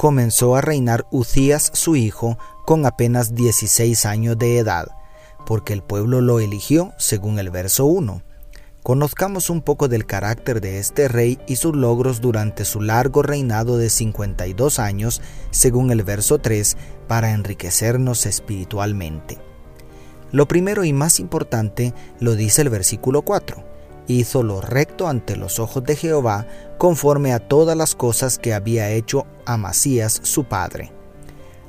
comenzó a reinar Ucías su hijo con apenas 16 años de edad, porque el pueblo lo eligió según el verso 1. Conozcamos un poco del carácter de este rey y sus logros durante su largo reinado de 52 años, según el verso 3, para enriquecernos espiritualmente. Lo primero y más importante lo dice el versículo 4. Hizo lo recto ante los ojos de Jehová, conforme a todas las cosas que había hecho Amasías su padre.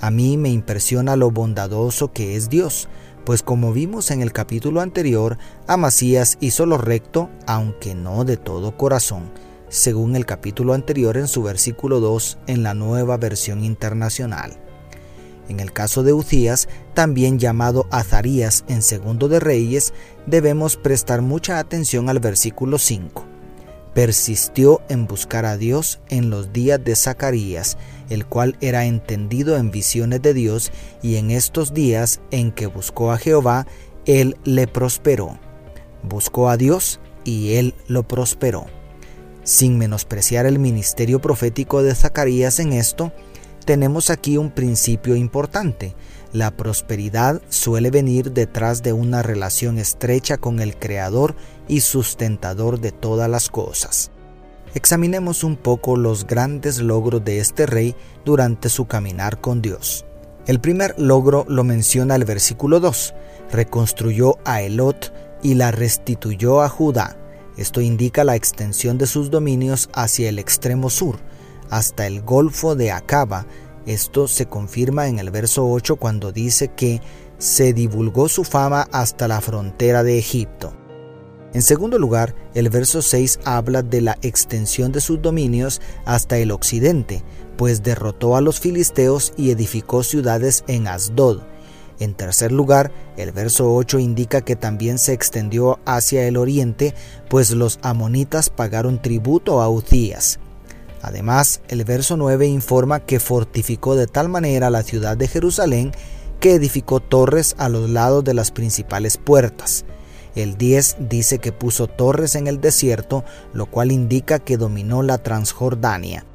A mí me impresiona lo bondadoso que es Dios, pues como vimos en el capítulo anterior, Amasías hizo lo recto, aunque no de todo corazón, según el capítulo anterior en su versículo 2 en la nueva versión internacional. En el caso de Ucías, también llamado Azarías en Segundo de Reyes, debemos prestar mucha atención al versículo 5 persistió en buscar a Dios en los días de Zacarías, el cual era entendido en visiones de Dios, y en estos días en que buscó a Jehová, él le prosperó. Buscó a Dios y él lo prosperó. Sin menospreciar el ministerio profético de Zacarías en esto, tenemos aquí un principio importante. La prosperidad suele venir detrás de una relación estrecha con el Creador y sustentador de todas las cosas. Examinemos un poco los grandes logros de este rey durante su caminar con Dios. El primer logro lo menciona el versículo 2. Reconstruyó a Elot y la restituyó a Judá. Esto indica la extensión de sus dominios hacia el extremo sur, hasta el Golfo de Acaba, esto se confirma en el verso 8 cuando dice que se divulgó su fama hasta la frontera de Egipto. En segundo lugar, el verso 6 habla de la extensión de sus dominios hasta el occidente, pues derrotó a los filisteos y edificó ciudades en Asdod. En tercer lugar, el verso 8 indica que también se extendió hacia el oriente, pues los amonitas pagaron tributo a Ucías. Además, el verso 9 informa que fortificó de tal manera la ciudad de Jerusalén que edificó torres a los lados de las principales puertas. El 10 dice que puso torres en el desierto, lo cual indica que dominó la Transjordania.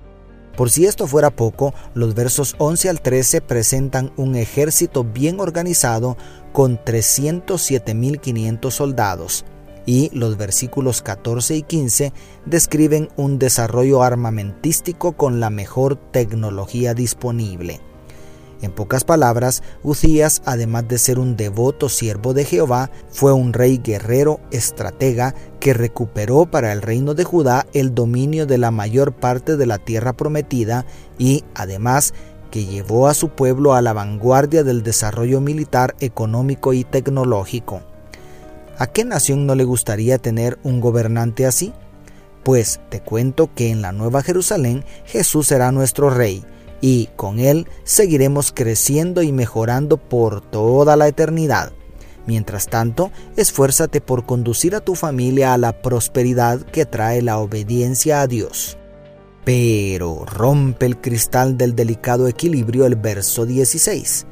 Por si esto fuera poco, los versos 11 al 13 presentan un ejército bien organizado con 307.500 soldados y los versículos 14 y 15 describen un desarrollo armamentístico con la mejor tecnología disponible. En pocas palabras, Ucías, además de ser un devoto siervo de Jehová, fue un rey guerrero, estratega, que recuperó para el reino de Judá el dominio de la mayor parte de la tierra prometida y, además, que llevó a su pueblo a la vanguardia del desarrollo militar, económico y tecnológico. ¿A qué nación no le gustaría tener un gobernante así? Pues te cuento que en la Nueva Jerusalén Jesús será nuestro Rey, y con Él seguiremos creciendo y mejorando por toda la eternidad. Mientras tanto, esfuérzate por conducir a tu familia a la prosperidad que trae la obediencia a Dios. Pero rompe el cristal del delicado equilibrio el verso 16.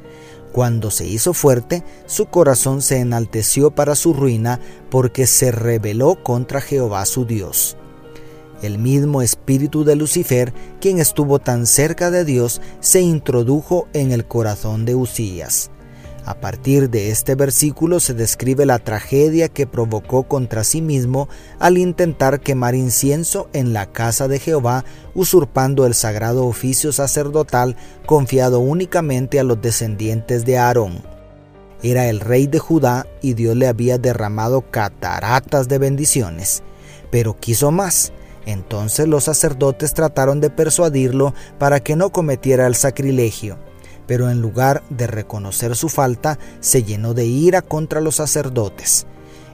Cuando se hizo fuerte, su corazón se enalteció para su ruina porque se rebeló contra Jehová su Dios. El mismo espíritu de Lucifer, quien estuvo tan cerca de Dios, se introdujo en el corazón de Usías. A partir de este versículo se describe la tragedia que provocó contra sí mismo al intentar quemar incienso en la casa de Jehová, usurpando el sagrado oficio sacerdotal confiado únicamente a los descendientes de Aarón. Era el rey de Judá y Dios le había derramado cataratas de bendiciones, pero quiso más. Entonces los sacerdotes trataron de persuadirlo para que no cometiera el sacrilegio pero en lugar de reconocer su falta, se llenó de ira contra los sacerdotes.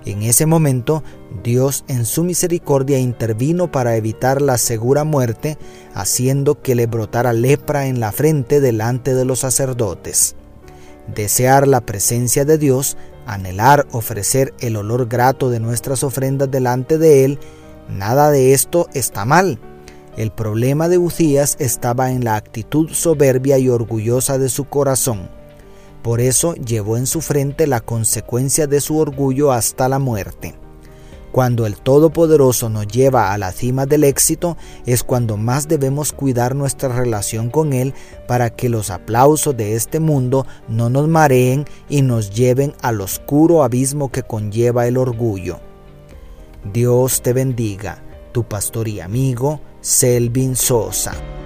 En ese momento, Dios en su misericordia intervino para evitar la segura muerte, haciendo que le brotara lepra en la frente delante de los sacerdotes. Desear la presencia de Dios, anhelar ofrecer el olor grato de nuestras ofrendas delante de Él, nada de esto está mal. El problema de Ucías estaba en la actitud soberbia y orgullosa de su corazón. Por eso llevó en su frente la consecuencia de su orgullo hasta la muerte. Cuando el Todopoderoso nos lleva a la cima del éxito es cuando más debemos cuidar nuestra relación con Él para que los aplausos de este mundo no nos mareen y nos lleven al oscuro abismo que conlleva el orgullo. Dios te bendiga, tu pastor y amigo Selvin Sosa.